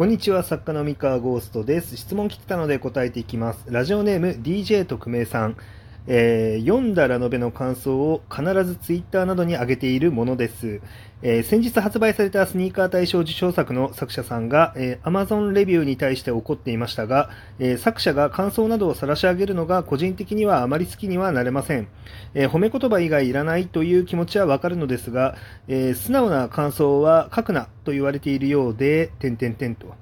こんにちは、作家の三河ゴーストです。質問来てたので答えていきます。ラジオネーム DJ 特命さん。えー読んだラノベの感想を必ずツイッターなどに上げているものです。えー先日発売されたスニーカー大賞受賞作の作者さんが、えー Amazon レビューに対して怒っていましたが、えー作者が感想などを晒し上げるのが個人的にはあまり好きにはなれません。えー褒め言葉以外いらないという気持ちはわかるのですが、えー素直な感想は書くなと言われているようで、点々点と。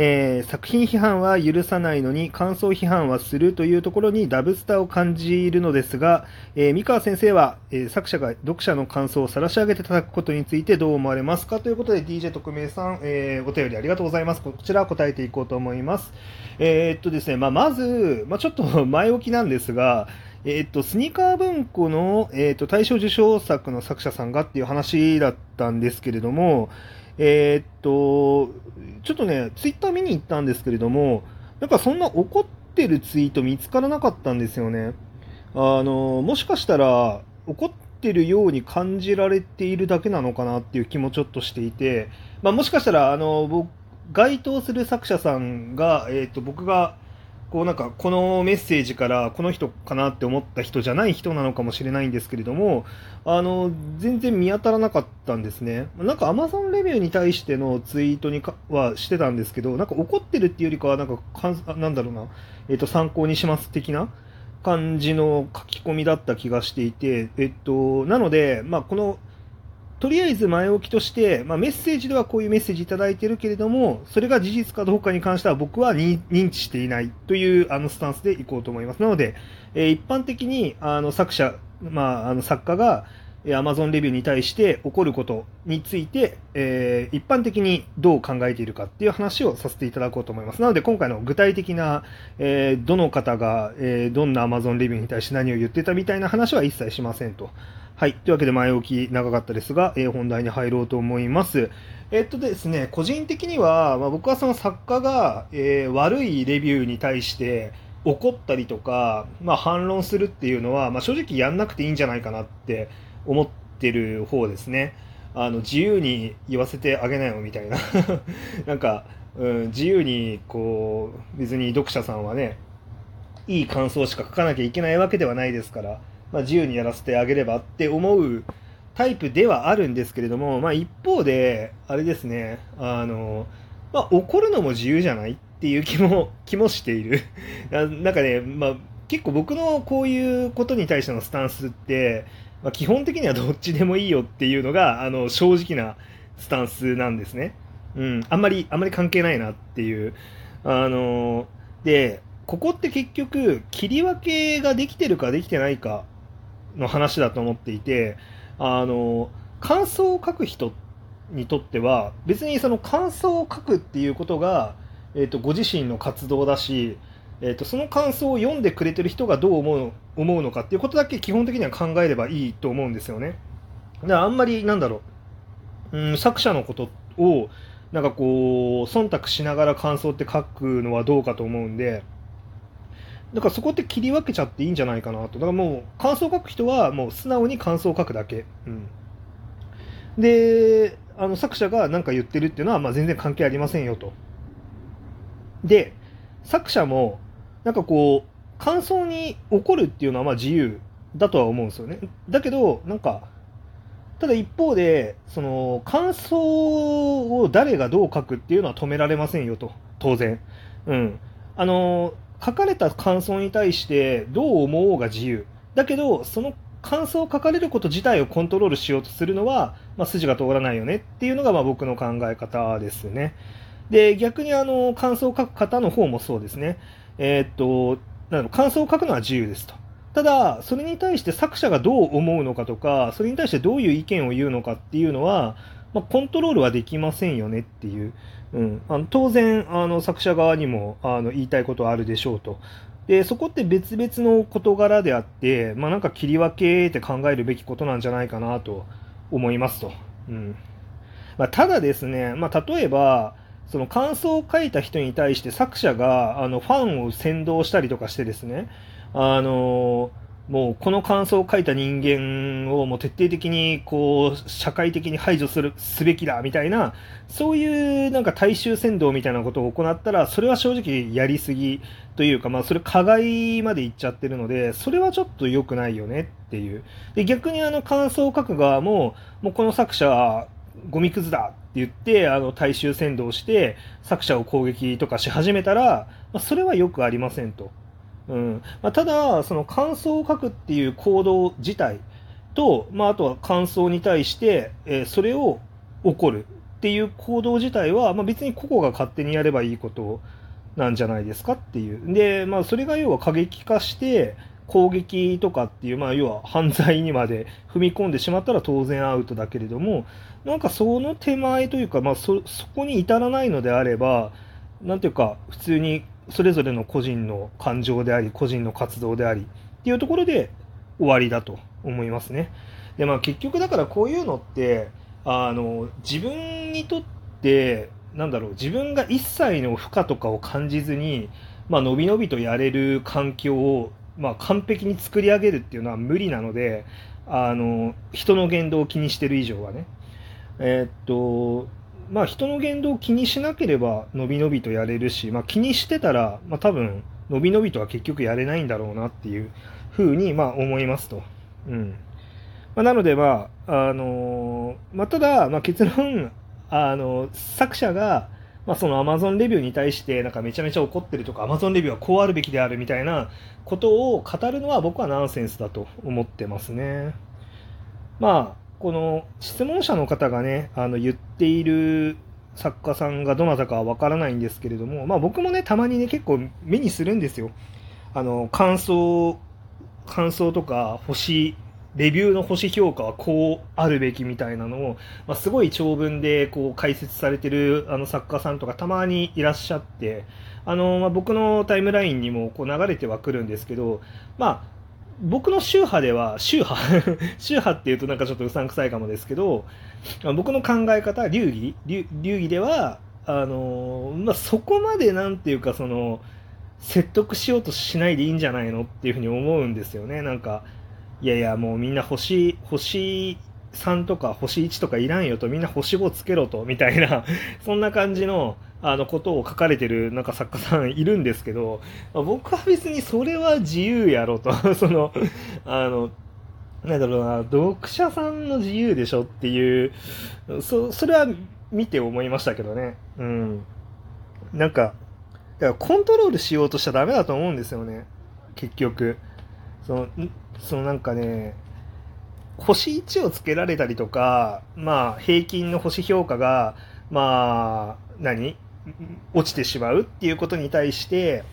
えー作品批判は許さないのに感想批判はするというところにダブスターを感じるのですが、えー三河先生は、えー作者が読者の感想を晒し上げて叩くことについてどう思われますかということで DJ 特命さん、えお便りありがとうございます。こちら答えていこうと思います。えっとですね、まあ、まず、まあ、ちょっと 前置きなんですが、えっと、スニーカー文庫の、えっと、大賞受賞作の作者さんがっていう話だったんですけれども、えーっと、ちょっとね、ツイッター見に行ったんですけれども、なんかそんな怒ってるツイート見つからなかったんですよね。あの、もしかしたら、怒ってるように感じられているだけなのかなっていう気もちょっとしていて、まあ、もしかしたら、あの、僕、該当する作者さんが、えーっと、僕が、こうなんか、このメッセージからこの人かなって思った人じゃない人なのかもしれないんですけれども、あの、全然見当たらなかったんですね。なんか Amazon レビューに対してのツイートにはしてたんですけど、なんか怒ってるっていうよりかは、なんかか、なんだろうな、えっ、と、参考にします的な感じの書き込みだった気がしていて、えっと、なので、まあ、この、とりあえず前置きとして、まあ、メッセージではこういうメッセージいただいてるけれども、それが事実かどうかに関しては僕は認知していないというあのスタンスでいこうと思います。なので、えー一般的にあの作者、まあ、あの作家が、えー Amazon レビューに対して起こることについて、えー一般的にどう考えているかっていう話をさせていただこうと思います。なので今回の具体的な、えーどの方が、えーどんな Amazon レビューに対して何を言ってたみたいな話は一切しませんと。はい。というわけで前置き長かったですが、えー本題に入ろうと思います。えっとですね、個人的には、まあ、僕はその作家が、えー悪いレビューに対して怒ったりとか、まあ、反論するっていうのは、まあ、正直やんなくていいんじゃないかなって思ってる方ですね。あの自由に言わせてあげなよみたいな。なんか、うん、自由にこう、別に読者さんはね、いい感想しか書かなきゃいけないわけではないですから、まあ、自由にやらせてあげればって思うタイプではあるんですけれども、まあ、一方で、あれですね、あの、まあ、怒るのも自由じゃないっていう気も、気もしている。ななんかね、まあ、結構僕のこういうことに対してのスタンスって、まあ、基本的にはどっちでもいいよっていうのが、あの、正直なスタンスなんですね。うん、あんまり、あんまり関係ないなっていう。あの、で、ここって結局、切り分けができてるかできてないかの話だと思っていて、あの、感想を書く人にとっては、別にその感想を書くっていうことが、えっ、と、ご自身の活動だし、えっ、と、その感想を読んでくれてる人がどう思う思うのかっていうことだけ基本的には考えればいいと思うんですよね。だからあんまり、なんだろう、うん、作者のことを、なんかこう、忖度しながら感想って書くのはどうかと思うんで、だからそこって切り分けちゃっていいんじゃないかなと。だからもう感想を書く人はもう素直に感想を書くだけ。うん、で、あの作者が何か言ってるっていうのはまあ全然関係ありませんよと。で、作者もなんかこう、感想に怒るっていうのはまあ自由だとは思うんですよね。だけど、なんか、ただ一方で、その感想を誰がどう書くっていうのは止められませんよと、当然。うん。あの、書かれた感想に対してどう思おうが自由。だけど、その感想を書かれること自体をコントロールしようとするのは、まあ、筋が通らないよねっていうのがまあ僕の考え方ですね。で、逆にあの、感想を書く方の方もそうですね。えーっと、なんだろ感想を書くのは自由ですと。ただ、それに対して作者がどう思うのかとか、それに対してどういう意見を言うのかっていうのは、まあ、コントロールはできませんよねっていう。うん、あの当然あの、作者側にもあの言いたいことはあるでしょうと。で、そこって別々の事柄であって、まあ、なんか切り分けって考えるべきことなんじゃないかなと思いますと。うん。まあ、ただですね、まあ、例えば、その感想を書いた人に対して作者があのファンを先導したりとかしてですね、あのもうこの感想を書いた人間をもう徹底的にこう社会的に排除するすべきだみたいなそういうなんか大衆扇動みたいなことを行ったらそれは正直やりすぎというかまあそれ加害までいっちゃってるのでそれはちょっと良くないよねっていうで逆にあの感想を書く側ももうこの作者はゴミくずだって言ってあの大衆扇動して作者を攻撃とかし始めたら、まあ、それはよくありませんと。うんまあ、ただ、その感想を書くっていう行動自体と、まあ、あとは感想に対して、えー、それを怒るっていう行動自体は、まあ、別に個々が勝手にやればいいことなんじゃないですかっていう。で、まあ、それが要は過激化して、攻撃とかっていう、まあ、要は犯罪にまで踏み込んでしまったら当然アウトだけれども、なんかその手前というか、まあそ、そこに至らないのであれば、なんていうか、普通にそれぞれの個人の感情であり、個人の活動でありっていうところで終わりだと思いますね。で、まあ結局だからこういうのって、あの、自分にとって、なんだろう、自分が一切の負荷とかを感じずに、まあ、のびのびとやれる環境を、まあ、完璧に作り上げるっていうのは無理なので、あの、人の言動を気にしてる以上はね。えー、っと、まあ人の言動を気にしなければのびのびとやれるし、まあ気にしてたら、まあ多分、のびのびとは結局やれないんだろうなっていうふうに、まあ思いますと。うん。まあ、なので、まあ、あのー、まあただ、まあ結論、あの、作者が、まあ、その Amazon レビューに対してなんかめちゃめちゃ怒ってるとか Amazon レビューはこうあるべきであるみたいなことを語るのは僕はナンセンスだと思ってますね。まあこの質問者の方がね、あの言っている作家さんがどなたかはわからないんですけれども、まあ僕もね、たまにね、結構目にするんですよ。あの、感想、感想とか星、レビューの星評価はこうあるべきみたいなのを、まあ、すごい長文でこう解説されてるあの作家さんとかたまにいらっしゃって、あの、まあ、僕のタイムラインにもこう流れてはくるんですけど、まあ、僕の宗派では、宗派 宗派っていうとなんかちょっとうさんくさいかもですけど、僕の考え方、流儀流儀では、あのまあ、そこまでなんていうか、その、説得しようとしないでいいんじゃないのっていうふうに思うんですよね。なんか、いやいや、もうみんな星、星3とか星1とかいらんよと、みんな星5つけろと、みたいな、そんな感じの、あのことを書かれてるなんか作家さんいるんですけど、まあ、僕は別にそれは自由やろと。そのあのなんだろうな読者さんの自由でしょっていうそそれは見て思いましたけどね。うん。なんかだからコントロールしようとしちゃダメだと思うんですよね。結局。そのそのなんかね星1をつけられたりとかまあ平均の星評価がまあ何？落ちてしまうっていうことに対して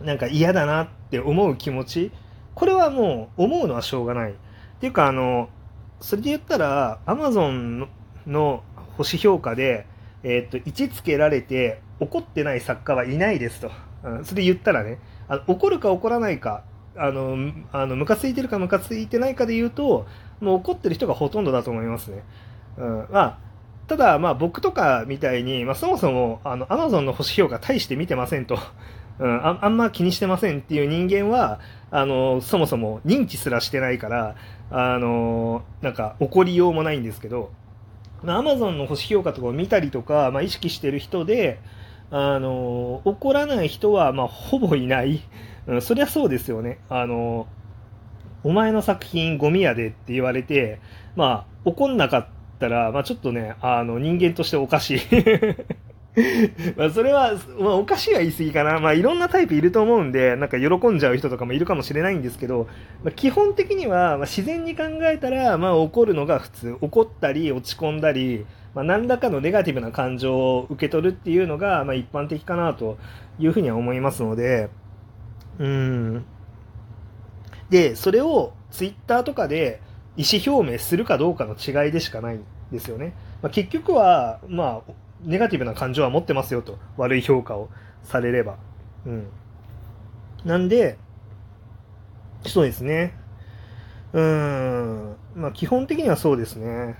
なんか嫌だなって思う気持ちこれはもう思うのはしょうがない。っていうかあのそれで言ったらアマゾンの星評価で、えー、っと1つけられて怒ってない作家はいないですと、うん、それ言ったらねあの怒るか怒らないかあのあのムカついてるかムカついてないかで言うともう怒ってる人がほとんどだと思いますね。うん、まあただ、まあ僕とかみたいに、まあそもそも、あの、アマゾンの星評価大して見てませんと。うん、ああんま気にしてませんっていう人間は、あの、そもそも認知すらしてないから、あの、なんか怒りようもないんですけど、アマゾンの星評価とかを見たりとか、まあ意識してる人で、あの、怒らない人は、まあほぼいない。うん、そりゃそうですよね。あの、お前の作品ゴミやでって言われて、まあ怒んなかったったら、まあ、ちょっとね、あの、人間としておかしい まあそれは、まあ、おかしいは言い過ぎかな。まあ、いろんなタイプいると思うんで、なんか喜んじゃう人とかもいるかもしれないんですけど、まあ、基本的には、ま、自然に考えたら、まあ、怒るのが普通。怒ったり、落ち込んだり、まあ、何らかのネガティブな感情を受け取るっていうのが、まあ、一般的かなというふうには思いますので、うん。で、それをツイッターとかで、意思表明するかどうかの違いでしかないんですよね。まあ、結局は、まあ、ネガティブな感情は持ってますよと。悪い評価をされれば。うん。なんで、そうですね。うん。まあ、基本的にはそうですね。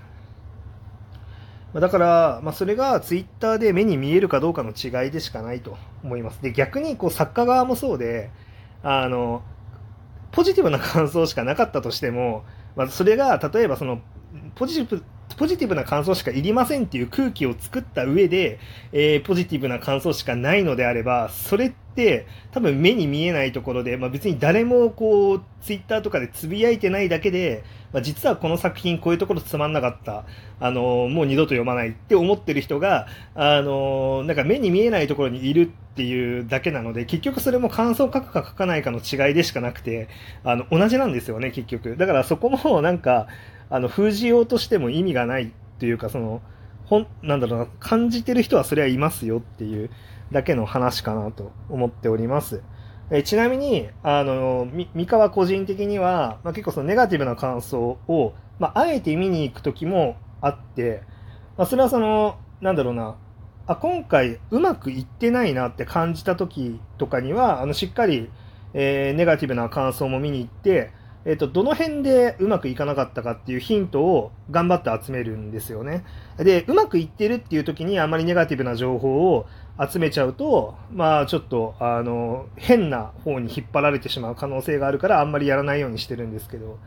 だから、まあ、それがツイッターで目に見えるかどうかの違いでしかないと思います。で、逆にこう作家側もそうで、あの、ポジティブな感想しかなかったとしても、まあ、それが例えばそのポジティブポジティブな感想しかいりませんっていう空気を作った上で、えー、ポジティブな感想しかないのであれば、それって多分目に見えないところで、まあ、別に誰もこう、ツイッターとかでつぶやいてないだけで、まあ、実はこの作品こういうところつまんなかった、あのー、もう二度と読まないって思ってる人が、あのー、なんか目に見えないところにいるっていうだけなので、結局それも感想を書くか書かないかの違いでしかなくて、あの、同じなんですよね、結局。だからそこもなんか、あの、封じようとしても意味がないっていうか、その、ほん、なんだろうな、感じてる人はそれはいますよっていうだけの話かなと思っております。えちなみに、あの、三河個人的には、まあ、結構そのネガティブな感想を、まあ、あえて見に行く時もあって、まあ、それはその、なんだろうな、あ、今回うまくいってないなって感じた時とかには、あの、しっかり、えー、ネガティブな感想も見に行って、えっ、と、どの辺でうまくいかなかったかっていうヒントを頑張って集めるんですよね。で、うまくいってるっていう時にあまりネガティブな情報を集めちゃうと、まあちょっと、あの、変な方に引っ張られてしまう可能性があるからあんまりやらないようにしてるんですけど、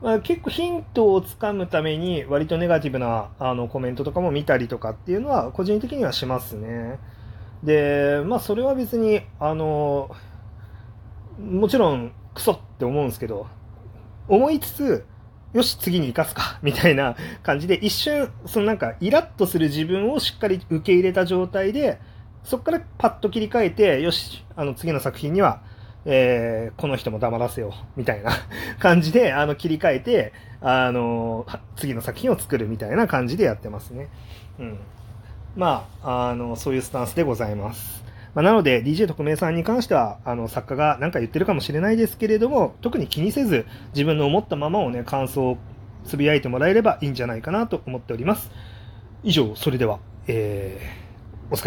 まあ、結構ヒントをつかむために割とネガティブなあのコメントとかも見たりとかっていうのは個人的にはしますね。で、まあそれは別に、あの、もちろんクソって思うんですけど、思いつつ、よし、次に生かすか、みたいな感じで、一瞬、そのなんか、イラッとする自分をしっかり受け入れた状態で、そこからパッと切り替えて、よし、あの、次の作品には、えー、この人も黙らせよう、みたいな 感じで、あの、切り替えて、あの、次の作品を作るみたいな感じでやってますね。うん。まあ、あの、そういうスタンスでございます。まあ、なので DJ 特命さんに関してはあの作家が何か言ってるかもしれないですけれども特に気にせず自分の思ったままをね感想をつぶやいてもらえればいいんじゃないかなと思っております。以上それでは、えー